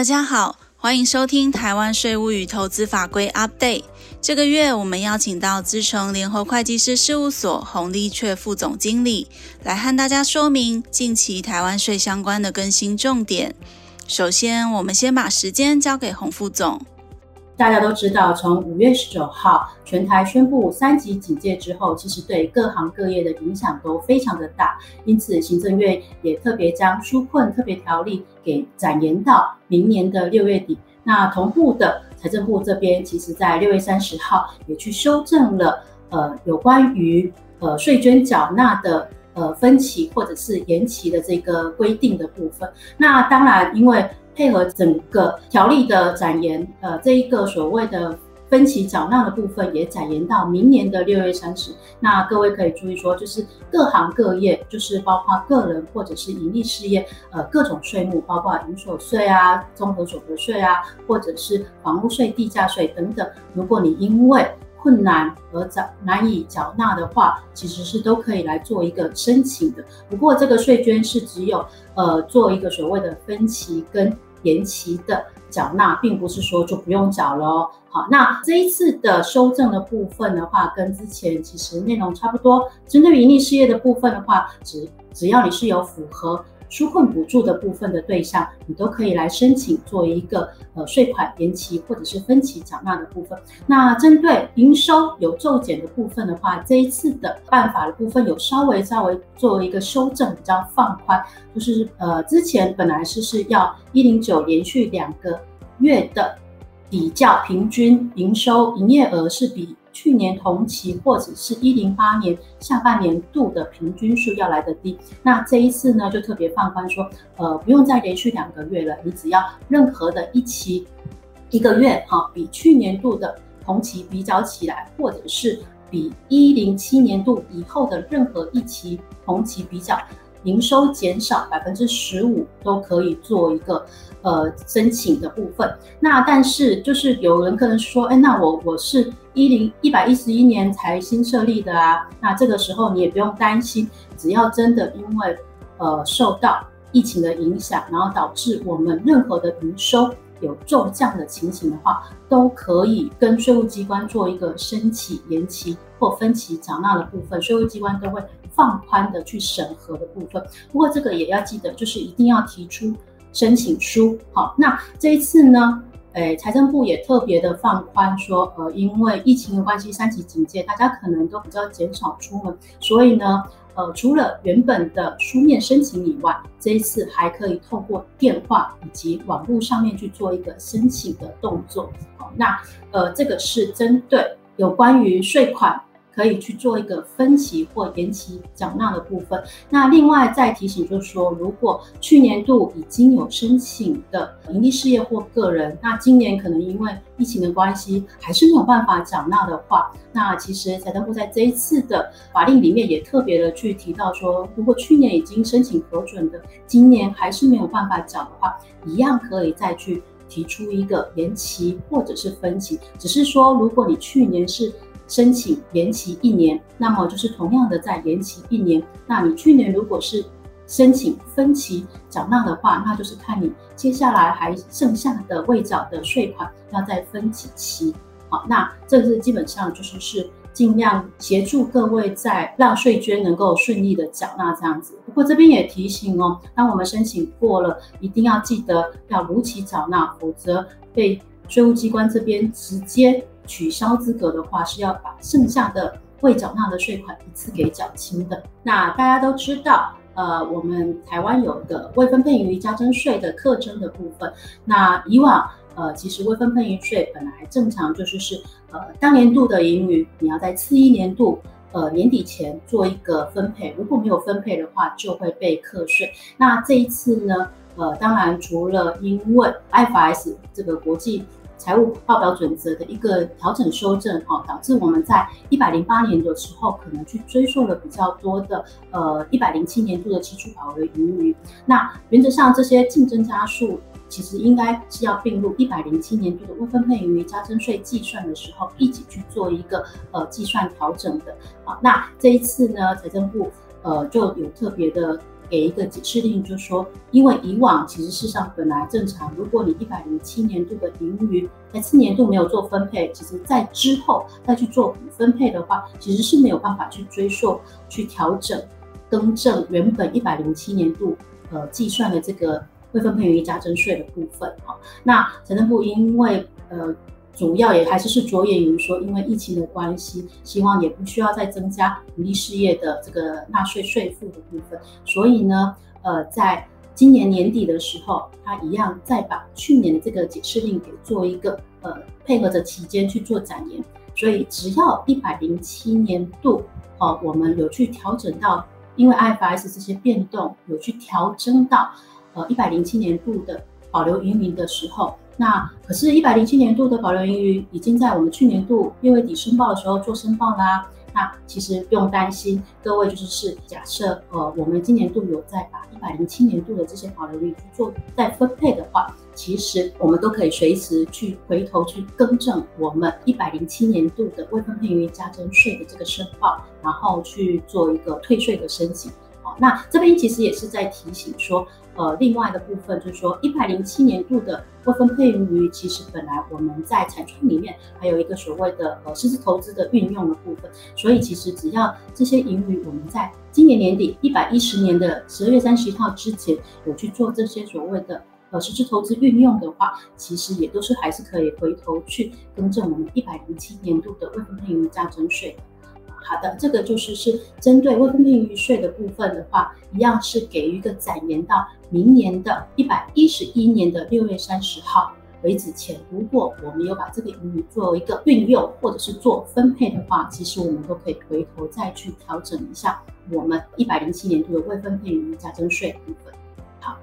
大家好，欢迎收听台湾税务与投资法规 Update。这个月我们邀请到资诚联合会计师事务所洪丽雀副总经理来和大家说明近期台湾税相关的更新重点。首先，我们先把时间交给洪副总。大家都知道，从五月十九号全台宣布三级警戒之后，其实对各行各业的影响都非常的大。因此，行政院也特别将纾困特别条例给展延到明年的六月底。那同步的，财政部这边其实在六月三十号也去修正了呃有关于呃税捐缴纳的呃分期或者是延期的这个规定的部分。那当然，因为配合整个条例的展延，呃，这一个所谓的分期缴纳的部分也展延到明年的六月三十。那各位可以注意说，就是各行各业，就是包括个人或者是营利事业，呃，各种税目，包括营所税啊、综合所得税啊，或者是房屋税、地价税等等。如果你因为困难而缴难以缴纳的话，其实是都可以来做一个申请的。不过这个税捐是只有呃做一个所谓的分期跟延期的缴纳，并不是说就不用缴了哦。好，那这一次的修正的部分的话，跟之前其实内容差不多。针对于营利事业的部分的话，只只要你是有符合。纾困补助的部分的对象，你都可以来申请做一个呃税款延期或者是分期缴纳的部分。那针对营收有骤减的部分的话，这一次的办法的部分有稍微稍微作为一个修正，比较放宽，就是呃之前本来是是要一零九连续两个月的比较平均营收营业额是比。去年同期或者是一零八年下半年度的平均数要来得低，那这一次呢就特别放宽说，呃，不用再连续两个月了，你只要任何的一期一个月哈，比去年度的同期比较起来，或者是比一零七年度以后的任何一期同期比较。营收减少百分之十五都可以做一个呃申请的部分。那但是就是有人可能说，哎，那我我是一零一百一十一年才新设立的啊，那这个时候你也不用担心，只要真的因为呃受到疫情的影响，然后导致我们任何的营收有骤降的情形的话，都可以跟税务机关做一个申请延期或分期缴纳的部分，税务机关都会。放宽的去审核的部分，不过这个也要记得，就是一定要提出申请书。好，那这一次呢，诶，财政部也特别的放宽说，呃，因为疫情的关系，三级警戒，大家可能都比较减少出门，所以呢，呃，除了原本的书面申请以外，这一次还可以透过电话以及网络上面去做一个申请的动作。好，那呃，这个是针对有关于税款。可以去做一个分期或延期缴纳的部分。那另外再提醒，就是说，如果去年度已经有申请的盈利事业或个人，那今年可能因为疫情的关系，还是没有办法缴纳的话，那其实财政部在这一次的法令里面也特别的去提到说，如果去年已经申请核准的，今年还是没有办法缴的话，一样可以再去提出一个延期或者是分期。只是说，如果你去年是申请延期一年，那么就是同样的再延期一年。那你去年如果是申请分期缴纳的话，那就是看你接下来还剩下的未缴的税款要再分几期。好，那这是基本上就是是尽量协助各位在让税捐能够顺利的缴纳这样子。不过这边也提醒哦，当我们申请过了，一定要记得要如期缴纳，否则被税务机关这边直接。取消资格的话，是要把剩下的未缴纳的税款一次给缴清的。那大家都知道，呃，我们台湾有个未分配盈余加征税的课征的部分。那以往，呃，其实未分配盈余税本来正常就是是，呃，当年度的盈余你要在次一年度，呃，年底前做一个分配，如果没有分配的话，就会被课税。那这一次呢，呃，当然除了因为 IFS 这个国际财务报表准则的一个调整修正，哈，导致我们在一百零八年的时候，可能去追溯了比较多的，呃，一百零七年度的期初保额盈余。那原则上，这些净增加数其实应该是要并入一百零七年度的未分配盈余加征税计算的时候，一起去做一个呃计算调整的。好，那这一次呢，财政部呃就有特别的给一个解释令，就是说，因为以往其实事实上本来正常，如果你一百零七年度的盈余在次年度没有做分配，其实在之后再去做补分配的话，其实是没有办法去追溯、去调整、更正原本一百零七年度呃计算的这个未分配盈余加征税的部分哈。那财政部因为呃。主要也还是是着眼于说，因为疫情的关系，希望也不需要再增加营利事业的这个纳税税负的部分，所以呢，呃，在今年年底的时候，他一样再把去年的这个解释令给做一个呃配合着期间去做展延，所以只要一百零七年度哦，我们有去调整到，因为 IFRS 这些变动有去调整到呃一百零七年度的保留盈余的时候。那可是，一百零七年度的保留盈余已经在我们去年度六月底申报的时候做申报啦。那其实不用担心，各位就是是假设，呃，我们今年度有在把一百零七年度的这些保留盈余去做再分配的话，其实我们都可以随时去回头去更正我们一百零七年度的未分配盈余加征税的这个申报，然后去做一个退税的申请。那这边其实也是在提醒说。呃，另外的部分就是说，一百零七年度的未分配盈余，其实本来我们在财创里面还有一个所谓的呃实质投资的运用的部分，所以其实只要这些盈余我们在今年年底一百一十年的十二月三十一号之前有去做这些所谓的呃实质投资运用的话，其实也都是还是可以回头去更正我们一百零七年度的未分配盈余加征税。好的，这个就是是针对未分配余税的部分的话，一样是给予一个展延到明年的一百一十一年的六月三十号为止前。如果我们有把这个盈余做一个运用或者是做分配的话，其实我们都可以回头再去调整一下我们一百零七年度的未分配余加征税部分。好，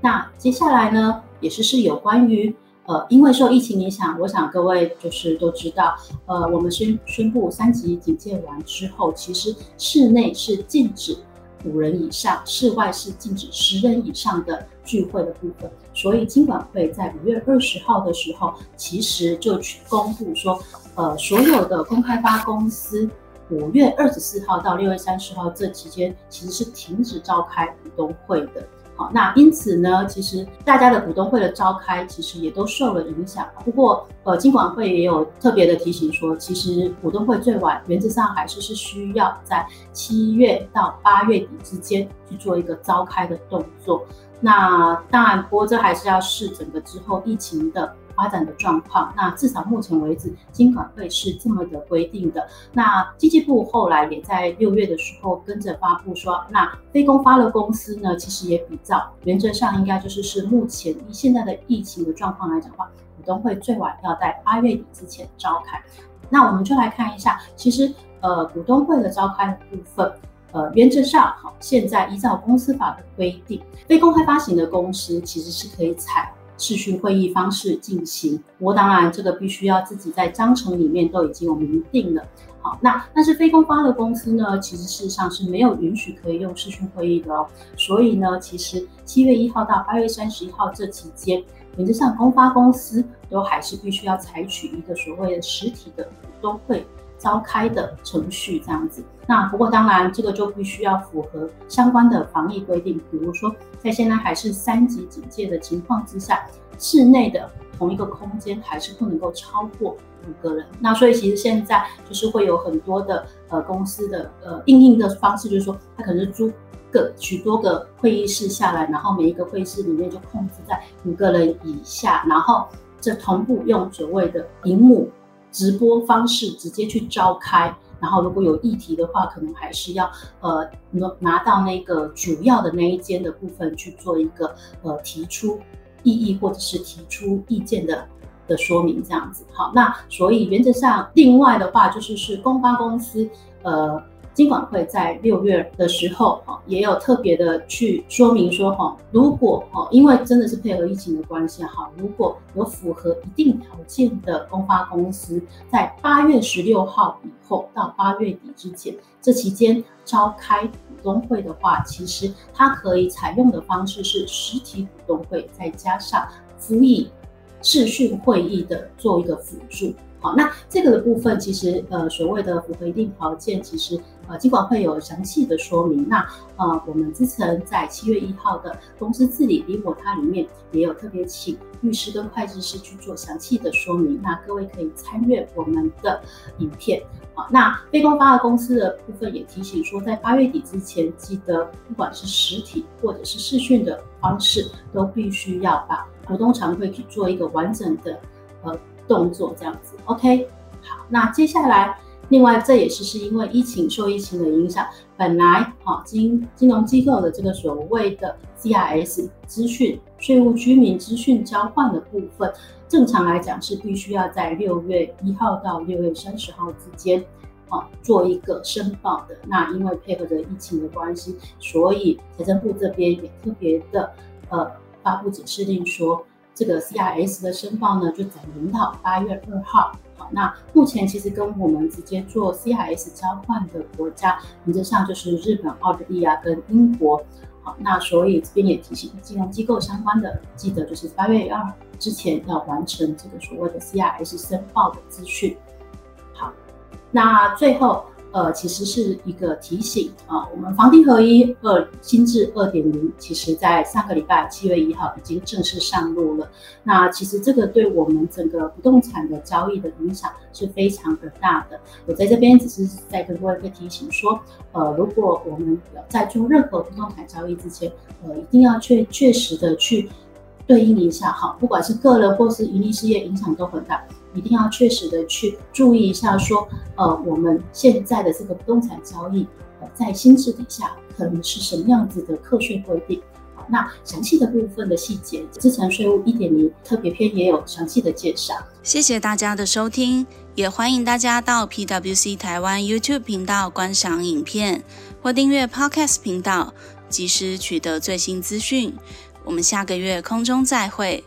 那接下来呢，也是是有关于。呃，因为受疫情影响，我想各位就是都知道，呃，我们宣宣布三级警戒完之后，其实室内是禁止五人以上，室外是禁止十人以上的聚会的部分。所以金管会在五月二十号的时候，其实就去公布说，呃，所有的公开发公司五月二十四号到六月三十号这期间，其实是停止召开股东会的。那因此呢，其实大家的股东会的召开，其实也都受了影响。不过，呃，金管会也有特别的提醒说，其实股东会最晚原则上还是是需要在七月到八月底之间去做一个召开的动作。那当然，不过这还是要视整个之后疫情的。发展的状况，那至少目前为止，金管会是这么的规定的。那经济部后来也在六月的时候跟着发布说，那非公发的公司呢，其实也比照原则上应该就是是目前以现在的疫情的状况来讲的话，股东会最晚要在八月底之前召开。那我们就来看一下，其实呃股东会的召开的部分，呃原则上好，现在依照公司法的规定，非公开发行的公司其实是可以采。视讯会议方式进行，不过当然这个必须要自己在章程里面都已经有明定了。好，那但是非公发的公司呢，其实事实上是没有允许可以用视讯会议的哦。所以呢，其实七月一号到八月三十一号这期间，原则上公发公司都还是必须要采取一个所谓的实体的股东会。召开的程序这样子，那不过当然这个就必须要符合相关的防疫规定，比如说在现在还是三级警戒的情况之下，室内的同一个空间还是不能够超过五个人。那所以其实现在就是会有很多的呃公司的呃应应的方式，就是说他可能是租个许多个会议室下来，然后每一个会议室里面就控制在五个人以下，然后这同步用所谓的荧幕。直播方式直接去召开，然后如果有议题的话，可能还是要呃拿拿到那个主要的那一间的部分去做一个呃提出异议或者是提出意见的的说明这样子。好，那所以原则上，另外的话就是是公关公司呃。金管会在六月的时候，哈，也有特别的去说明说，哈，如果，哦，因为真的是配合疫情的关系，哈，如果有符合一定条件的公发公司，在八月十六号以后到八月底之前，这期间召开股东会的话，其实它可以采用的方式是实体股东会，再加上辅以视讯会议的做一个辅助。好，那这个的部分其实呃所谓的符合一定条件，其实呃尽管会有详细的说明。那呃我们之前在七月一号的公司治理理火它里面也有特别请律师跟会计师去做详细的说明。那各位可以参阅我们的影片。好，那非公发的公司的部分也提醒说，在八月底之前，记得不管是实体或者是视讯的方式，都必须要把股东常会去做一个完整的呃动作，这样子。OK，好，那接下来，另外这也是是因为疫情受疫情的影响，本来哈金金融机构的这个所谓的 CRS 资讯、税务居民资讯交换的部分。正常来讲是必须要在六月一号到六月三十号之间，啊，做一个申报的。那因为配合着疫情的关系，所以财政部这边也特别的呃发布指示令说，这个 CRS 的申报呢就转延到八月二号。好，那目前其实跟我们直接做 CRS 交换的国家，原则上就是日本、奥地利啊跟英国。好，那所以这边也提醒金融机构相关的，记得就是八月二之前要完成这个所谓的 CRS 申报的资讯。好，那最后。呃，其实是一个提醒啊，我们房地合一二新制二点零，其实在上个礼拜七月一号已经正式上路了。那其实这个对我们整个不动产的交易的影响是非常的大的。我在这边只是再跟各位提醒说，呃，如果我们在做任何不动产交易之前，呃，一定要确确实的去对应一下哈，不管是个人或是盈利事业，影响都很大。一定要确实的去注意一下，说，呃，我们现在的这个不动产交易，呃，在新制底下可能是什么样子的课税规定？那详细的部分的细节，资产税务一点零特别篇也有详细的介绍。谢谢大家的收听，也欢迎大家到 PwC 台湾 YouTube 频道观赏影片或订阅 Podcast 频道，及时取得最新资讯。我们下个月空中再会。